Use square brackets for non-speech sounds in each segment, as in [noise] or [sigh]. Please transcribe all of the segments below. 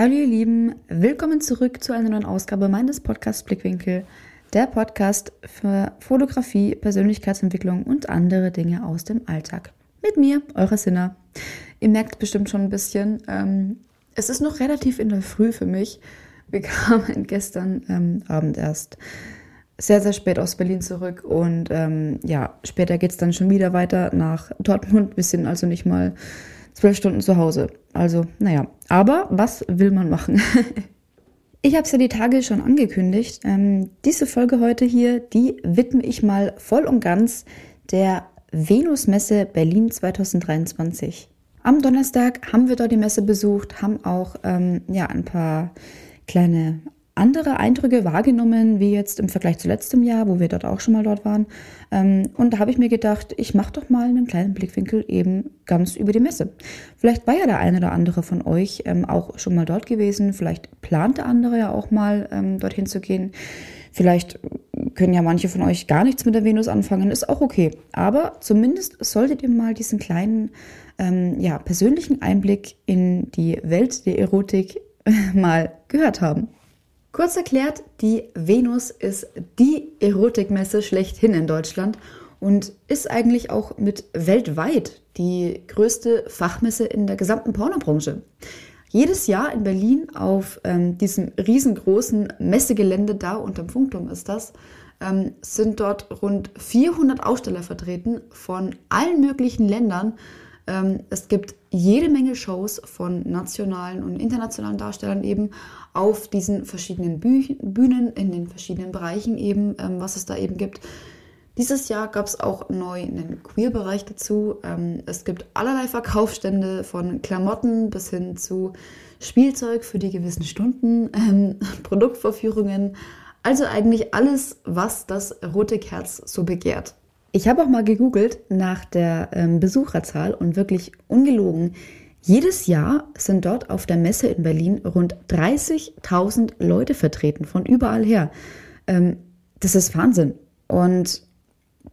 Hallo ihr Lieben, willkommen zurück zu einer neuen Ausgabe meines Podcasts Blickwinkel, der Podcast für Fotografie, Persönlichkeitsentwicklung und andere Dinge aus dem Alltag. Mit mir, eurer Sinner. Ihr merkt bestimmt schon ein bisschen, ähm, es ist noch relativ in der Früh für mich. Wir [laughs] kamen gestern ähm, Abend erst sehr, sehr spät aus Berlin zurück und ähm, ja, später geht es dann schon wieder weiter nach Dortmund. Wir sind also nicht mal zwölf Stunden zu Hause. Also, naja. Aber was will man machen? [laughs] ich habe es ja die Tage schon angekündigt. Ähm, diese Folge heute hier, die widme ich mal voll und ganz der Venusmesse Berlin 2023. Am Donnerstag haben wir dort die Messe besucht, haben auch ähm, ja, ein paar kleine andere Eindrücke wahrgenommen, wie jetzt im Vergleich zu letztem Jahr, wo wir dort auch schon mal dort waren. Ähm, und da habe ich mir gedacht, ich mache doch mal einen kleinen Blickwinkel eben ganz über die Messe. Vielleicht war ja der eine oder andere von euch ähm, auch schon mal dort gewesen. Vielleicht plant der andere ja auch mal ähm, dorthin zu gehen. Vielleicht können ja manche von euch gar nichts mit der Venus anfangen, ist auch okay. Aber zumindest solltet ihr mal diesen kleinen, ähm, ja, persönlichen Einblick in die Welt der Erotik [laughs] mal gehört haben. Kurz erklärt, die Venus ist die Erotikmesse schlechthin in Deutschland und ist eigentlich auch mit weltweit die größte Fachmesse in der gesamten Pornobranche. Jedes Jahr in Berlin auf ähm, diesem riesengroßen Messegelände da unterm Funkturm ist das, ähm, sind dort rund 400 Aussteller vertreten von allen möglichen Ländern. Ähm, es gibt jede Menge Shows von nationalen und internationalen Darstellern eben auf diesen verschiedenen Bühnen, in den verschiedenen Bereichen eben, ähm, was es da eben gibt. Dieses Jahr gab es auch neu einen Queer-Bereich dazu. Ähm, es gibt allerlei Verkaufsstände von Klamotten bis hin zu Spielzeug für die gewissen Stunden, [laughs] Produktvorführungen. Also eigentlich alles, was das rote Kerz so begehrt. Ich habe auch mal gegoogelt nach der ähm, Besucherzahl und wirklich ungelogen. Jedes Jahr sind dort auf der Messe in Berlin rund 30.000 Leute vertreten, von überall her. Ähm, das ist Wahnsinn. Und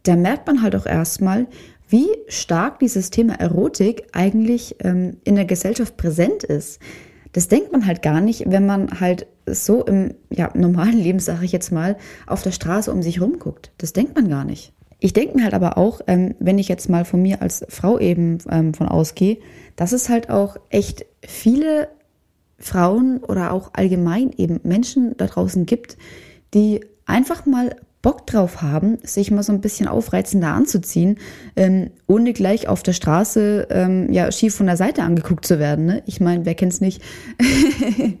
da merkt man halt auch erstmal, wie stark dieses Thema Erotik eigentlich ähm, in der Gesellschaft präsent ist. Das denkt man halt gar nicht, wenn man halt so im ja, normalen Leben, sage ich jetzt mal, auf der Straße um sich rumguckt. Das denkt man gar nicht. Ich denke mir halt aber auch, ähm, wenn ich jetzt mal von mir als Frau eben ähm, von ausgehe, dass es halt auch echt viele Frauen oder auch allgemein eben Menschen da draußen gibt, die einfach mal Bock drauf haben, sich mal so ein bisschen aufreizender anzuziehen, ähm, ohne gleich auf der Straße ähm, ja schief von der Seite angeguckt zu werden. Ne? Ich meine, wer kennt's nicht? [laughs]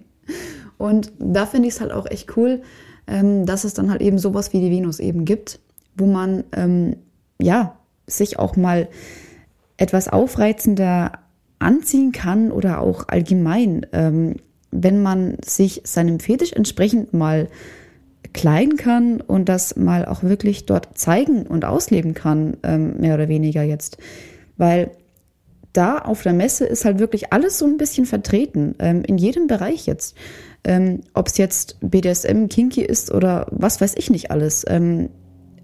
Und da finde ich es halt auch echt cool, ähm, dass es dann halt eben sowas wie die Venus eben gibt, wo man ähm, ja sich auch mal etwas aufreizender anziehen kann oder auch allgemein, ähm, wenn man sich seinem Fetisch entsprechend mal kleiden kann und das mal auch wirklich dort zeigen und ausleben kann, ähm, mehr oder weniger jetzt. Weil da auf der Messe ist halt wirklich alles so ein bisschen vertreten, ähm, in jedem Bereich jetzt. Ähm, Ob es jetzt BDSM, Kinky ist oder was weiß ich nicht alles. Ähm,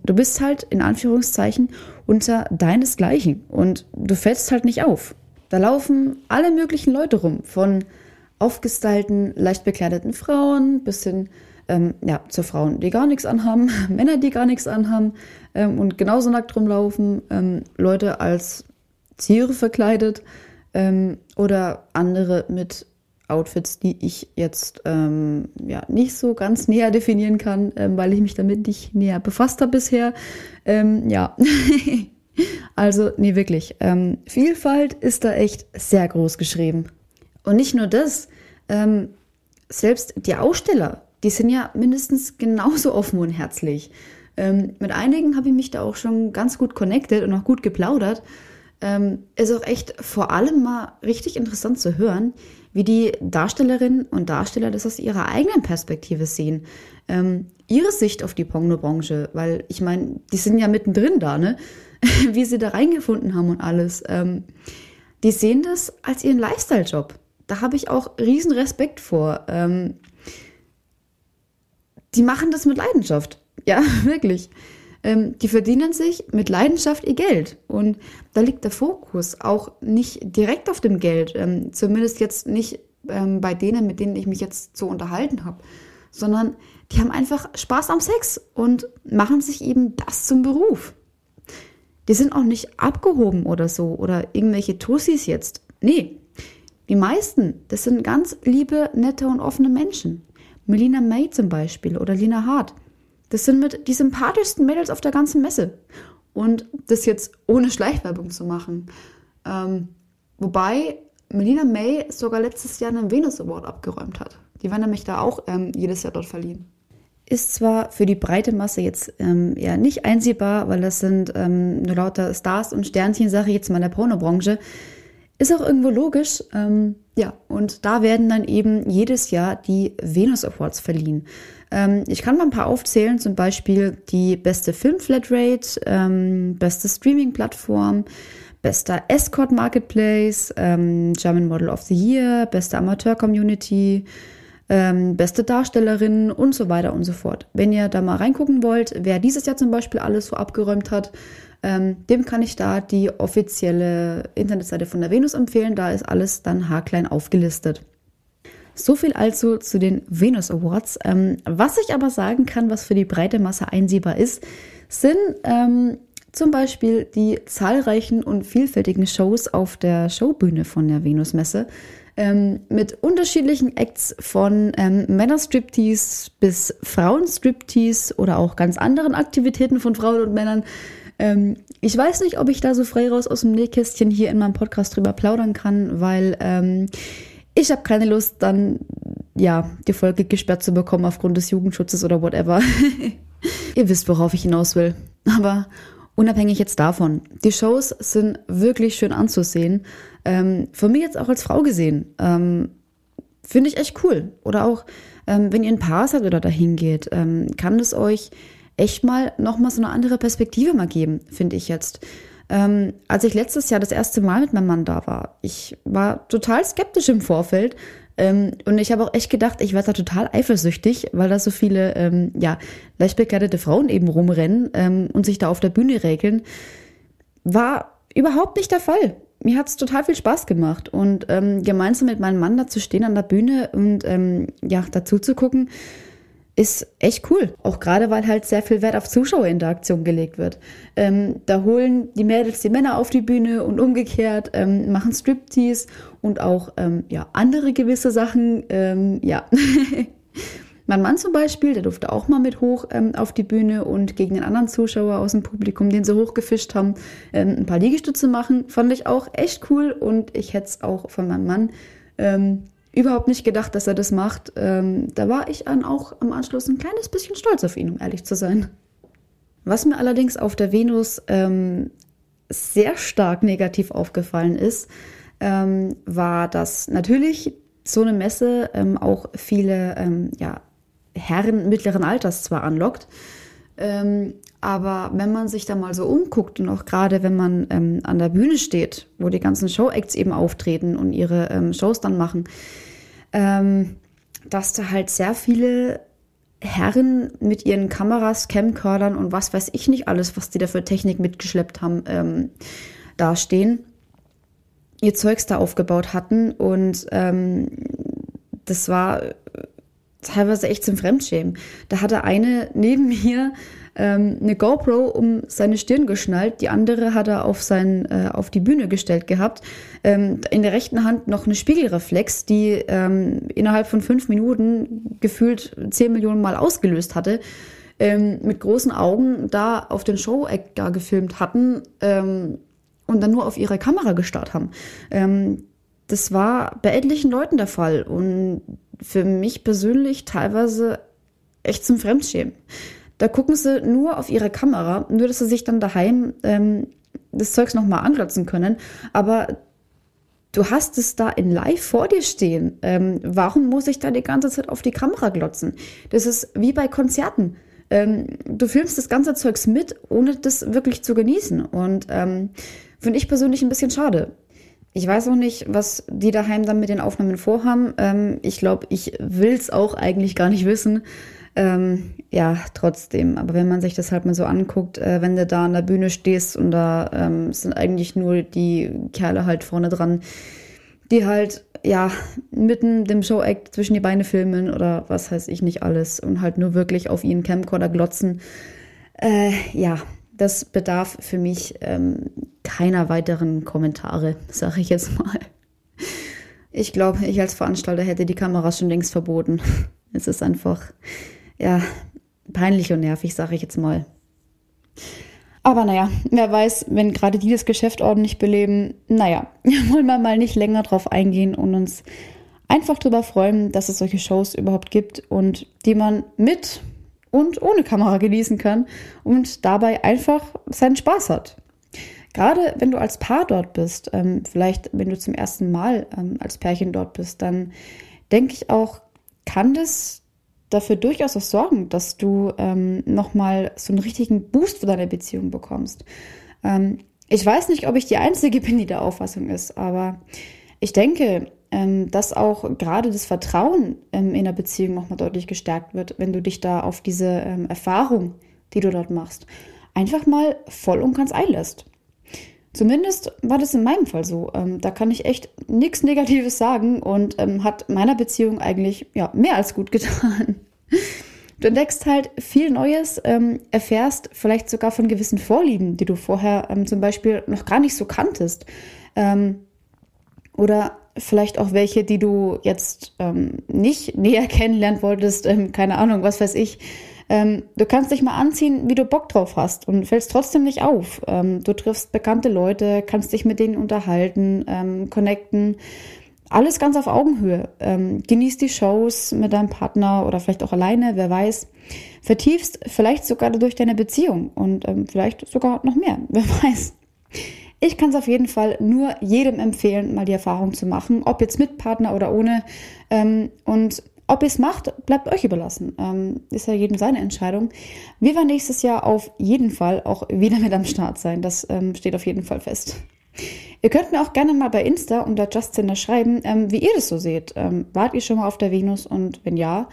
du bist halt in Anführungszeichen unter deinesgleichen und du fällst halt nicht auf. Da laufen alle möglichen Leute rum, von aufgestylten, leicht bekleideten Frauen bis hin ähm, ja, zu Frauen, die gar nichts anhaben, [laughs] Männer, die gar nichts anhaben ähm, und genauso nackt rumlaufen, ähm, Leute als Tiere verkleidet ähm, oder andere mit Outfits, die ich jetzt ähm, ja, nicht so ganz [laughs] näher definieren kann, ähm, weil ich mich damit nicht näher befasst habe bisher. ja. [laughs] Also, nee, wirklich. Ähm, Vielfalt ist da echt sehr groß geschrieben. Und nicht nur das, ähm, selbst die Aussteller, die sind ja mindestens genauso offen und herzlich. Ähm, mit einigen habe ich mich da auch schon ganz gut connected und auch gut geplaudert. Ähm, ist auch echt vor allem mal richtig interessant zu hören, wie die Darstellerinnen und Darsteller das aus ihrer eigenen Perspektive sehen. Ähm, ihre Sicht auf die Pornobranche, weil ich meine, die sind ja mittendrin da, ne? [laughs] wie sie da reingefunden haben und alles. Ähm, die sehen das als ihren Lifestyle-Job. Da habe ich auch riesen Respekt vor. Ähm, die machen das mit Leidenschaft. Ja, [laughs] wirklich. Ähm, die verdienen sich mit Leidenschaft ihr Geld. Und da liegt der Fokus auch nicht direkt auf dem Geld. Ähm, zumindest jetzt nicht ähm, bei denen, mit denen ich mich jetzt so unterhalten habe, sondern die haben einfach Spaß am Sex und machen sich eben das zum Beruf. Die sind auch nicht abgehoben oder so oder irgendwelche Tussis jetzt. Nee, die meisten, das sind ganz liebe, nette und offene Menschen. Melina May zum Beispiel oder Lina Hart. Das sind mit die sympathischsten Mädels auf der ganzen Messe. Und das jetzt ohne Schleichwerbung zu machen. Ähm, wobei Melina May sogar letztes Jahr einen Venus Award abgeräumt hat. Die werden nämlich da auch ähm, jedes Jahr dort verliehen. Ist zwar für die breite Masse jetzt ähm, eher nicht einsehbar, weil das sind ähm, nur lauter Stars und Sternchen, sage ich jetzt mal in der Pornobranche. Ist auch irgendwo logisch. Ähm, ja, und da werden dann eben jedes Jahr die Venus Awards verliehen. Ähm, ich kann mal ein paar aufzählen, zum Beispiel die beste Film-Flatrate, ähm, beste Streaming-Plattform, bester Escort Marketplace, ähm, German Model of the Year, beste Amateur-Community, ähm, beste Darstellerin und so weiter und so fort. Wenn ihr da mal reingucken wollt, wer dieses Jahr zum Beispiel alles so abgeräumt hat, ähm, dem kann ich da die offizielle Internetseite von der Venus empfehlen. Da ist alles dann haarklein aufgelistet. So viel also zu den Venus Awards. Ähm, was ich aber sagen kann, was für die breite Masse einsehbar ist, sind ähm, zum Beispiel die zahlreichen und vielfältigen Shows auf der Showbühne von der Venus-Messe. Ähm, mit unterschiedlichen Acts von ähm, Männerstriptease bis Frauenstriptease oder auch ganz anderen Aktivitäten von Frauen und Männern. Ähm, ich weiß nicht, ob ich da so frei raus aus dem Nähkästchen hier in meinem Podcast drüber plaudern kann, weil ähm, ich habe keine Lust, dann ja die Folge gesperrt zu bekommen aufgrund des Jugendschutzes oder whatever. [laughs] Ihr wisst, worauf ich hinaus will. Aber unabhängig jetzt davon, die Shows sind wirklich schön anzusehen. Ähm, von mir jetzt auch als Frau gesehen, ähm, finde ich echt cool. Oder auch, ähm, wenn ihr ein Paar seid oder dahin geht, ähm, kann es euch echt mal nochmal so eine andere Perspektive mal geben, finde ich jetzt. Ähm, als ich letztes Jahr das erste Mal mit meinem Mann da war, ich war total skeptisch im Vorfeld. Ähm, und ich habe auch echt gedacht, ich werde da total eifersüchtig, weil da so viele, ähm, ja, leicht bekleidete Frauen eben rumrennen ähm, und sich da auf der Bühne regeln. War überhaupt nicht der Fall. Mir hat es total viel Spaß gemacht und ähm, gemeinsam mit meinem Mann da zu stehen an der Bühne und ähm, ja, dazu zu gucken, ist echt cool. Auch gerade, weil halt sehr viel Wert auf Zuschauerinteraktion gelegt wird. Ähm, da holen die Mädels die Männer auf die Bühne und umgekehrt, ähm, machen Striptease und auch ähm, ja, andere gewisse Sachen. Ähm, ja. [laughs] mein Mann zum Beispiel, der durfte auch mal mit hoch ähm, auf die Bühne und gegen den anderen Zuschauer aus dem Publikum, den sie hochgefischt haben, ähm, ein paar Liegestütze machen. Fand ich auch echt cool und ich hätte es auch von meinem Mann überhaupt nicht gedacht, dass er das macht. Ähm, da war ich dann auch am Anschluss ein kleines bisschen stolz auf ihn, um ehrlich zu sein. Was mir allerdings auf der Venus ähm, sehr stark negativ aufgefallen ist, ähm, war, dass natürlich so eine Messe ähm, auch viele ähm, ja, Herren mittleren Alters zwar anlockt, ähm, aber wenn man sich da mal so umguckt und auch gerade wenn man ähm, an der Bühne steht, wo die ganzen Show-Acts eben auftreten und ihre ähm, Shows dann machen, ähm, dass da halt sehr viele Herren mit ihren Kameras, Camcordern und was weiß ich nicht alles, was die da für Technik mitgeschleppt haben, ähm, dastehen, ihr Zeugs da aufgebaut hatten. Und ähm, das war teilweise echt zum Fremdschämen. Da hatte eine neben mir ähm, eine GoPro um seine Stirn geschnallt, die andere hat er auf, sein, äh, auf die Bühne gestellt gehabt. Ähm, in der rechten Hand noch eine Spiegelreflex, die ähm, innerhalb von fünf Minuten gefühlt zehn Millionen Mal ausgelöst hatte. Ähm, mit großen Augen da auf den Show-Act da gefilmt hatten ähm, und dann nur auf ihre Kamera gestarrt haben. Das war bei etlichen Leuten der Fall und für mich persönlich teilweise echt zum Fremdschämen. Da gucken sie nur auf ihre Kamera, nur dass sie sich dann daheim ähm, das Zeugs nochmal anglotzen können. Aber du hast es da in live vor dir stehen. Ähm, warum muss ich da die ganze Zeit auf die Kamera glotzen? Das ist wie bei Konzerten. Ähm, du filmst das ganze Zeugs mit, ohne das wirklich zu genießen. Und ähm, finde ich persönlich ein bisschen schade. Ich weiß auch nicht, was die daheim dann mit den Aufnahmen vorhaben. Ähm, ich glaube, ich will es auch eigentlich gar nicht wissen. Ähm, ja, trotzdem. Aber wenn man sich das halt mal so anguckt, äh, wenn du da an der Bühne stehst und da ähm, sind eigentlich nur die Kerle halt vorne dran, die halt ja, mitten dem Show-Act zwischen die Beine filmen oder was weiß ich nicht alles und halt nur wirklich auf ihren Camcorder glotzen. Äh, ja, das bedarf für mich ähm, keiner weiteren Kommentare, [laughs] sage ich jetzt mal. Ich glaube, ich als Veranstalter hätte die Kamera schon längst verboten. [laughs] Es ist einfach, ja, peinlich und nervig, sage ich jetzt mal. Aber naja, wer weiß, wenn gerade die das Geschäft ordentlich beleben, naja, [laughs] wollen wir mal nicht länger drauf eingehen und uns einfach darüber freuen, dass es solche Shows überhaupt gibt und die man mit und ohne Kamera genießen kann und dabei einfach seinen Spaß hat. Gerade wenn du als Paar dort bist, ähm, vielleicht wenn du zum ersten Mal ähm, als Pärchen dort bist, dann denke ich auch, kann das dafür durchaus auch sorgen, dass du ähm, nochmal so einen richtigen Boost für deine Beziehung bekommst. Ähm, ich weiß nicht, ob ich die Einzige bin, die der Auffassung ist, aber ich denke, dass auch gerade das Vertrauen ähm, in der Beziehung nochmal deutlich gestärkt wird, wenn du dich da auf diese ähm, Erfahrung, die du dort machst, einfach mal voll und ganz einlässt. Zumindest war das in meinem Fall so. Ähm, da kann ich echt nichts Negatives sagen und ähm, hat meiner Beziehung eigentlich ja, mehr als gut [laughs] getan. Du entdeckst halt viel Neues, ähm, erfährst vielleicht sogar von gewissen Vorlieben, die du vorher ähm, zum Beispiel noch gar nicht so kanntest. Ähm, oder vielleicht auch welche, die du jetzt ähm, nicht [laughs] näher kennenlernen wolltest, keine Ahnung, was weiß ich. Ähm, du kannst dich mal anziehen, wie du Bock drauf hast und fällst trotzdem nicht auf. Ähm, du triffst bekannte Leute, kannst dich mit denen unterhalten, ähm, connecten. Alles ganz auf Augenhöhe. Ähm, genießt die Shows mit deinem Partner oder vielleicht auch alleine, wer weiß. Vertiefst vielleicht sogar durch deine Beziehung und ähm, vielleicht sogar noch mehr, [laughs] wer weiß. Ich kann es auf jeden Fall nur jedem empfehlen, mal die Erfahrung zu machen, ob jetzt mit Partner oder ohne. Ähm, und ob ihr es macht, bleibt euch überlassen. Ähm, ist ja jedem seine Entscheidung. Wir werden nächstes Jahr auf jeden Fall auch wieder mit am Start sein. Das ähm, steht auf jeden Fall fest. Ihr könnt mir auch gerne mal bei Insta unter Justin schreiben, ähm, wie ihr das so seht. Ähm, wart ihr schon mal auf der Venus und wenn ja,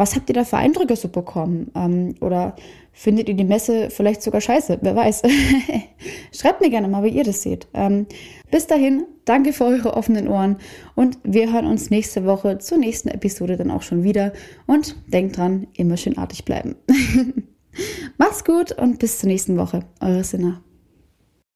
was habt ihr da für Eindrücke so bekommen? Ähm, oder findet ihr die Messe vielleicht sogar scheiße? Wer weiß. [laughs] Schreibt mir gerne mal, wie ihr das seht. Ähm, bis dahin, danke für eure offenen Ohren und wir hören uns nächste Woche zur nächsten Episode dann auch schon wieder. Und denkt dran, immer schön artig bleiben. [laughs] Macht's gut und bis zur nächsten Woche. Eure Sinna.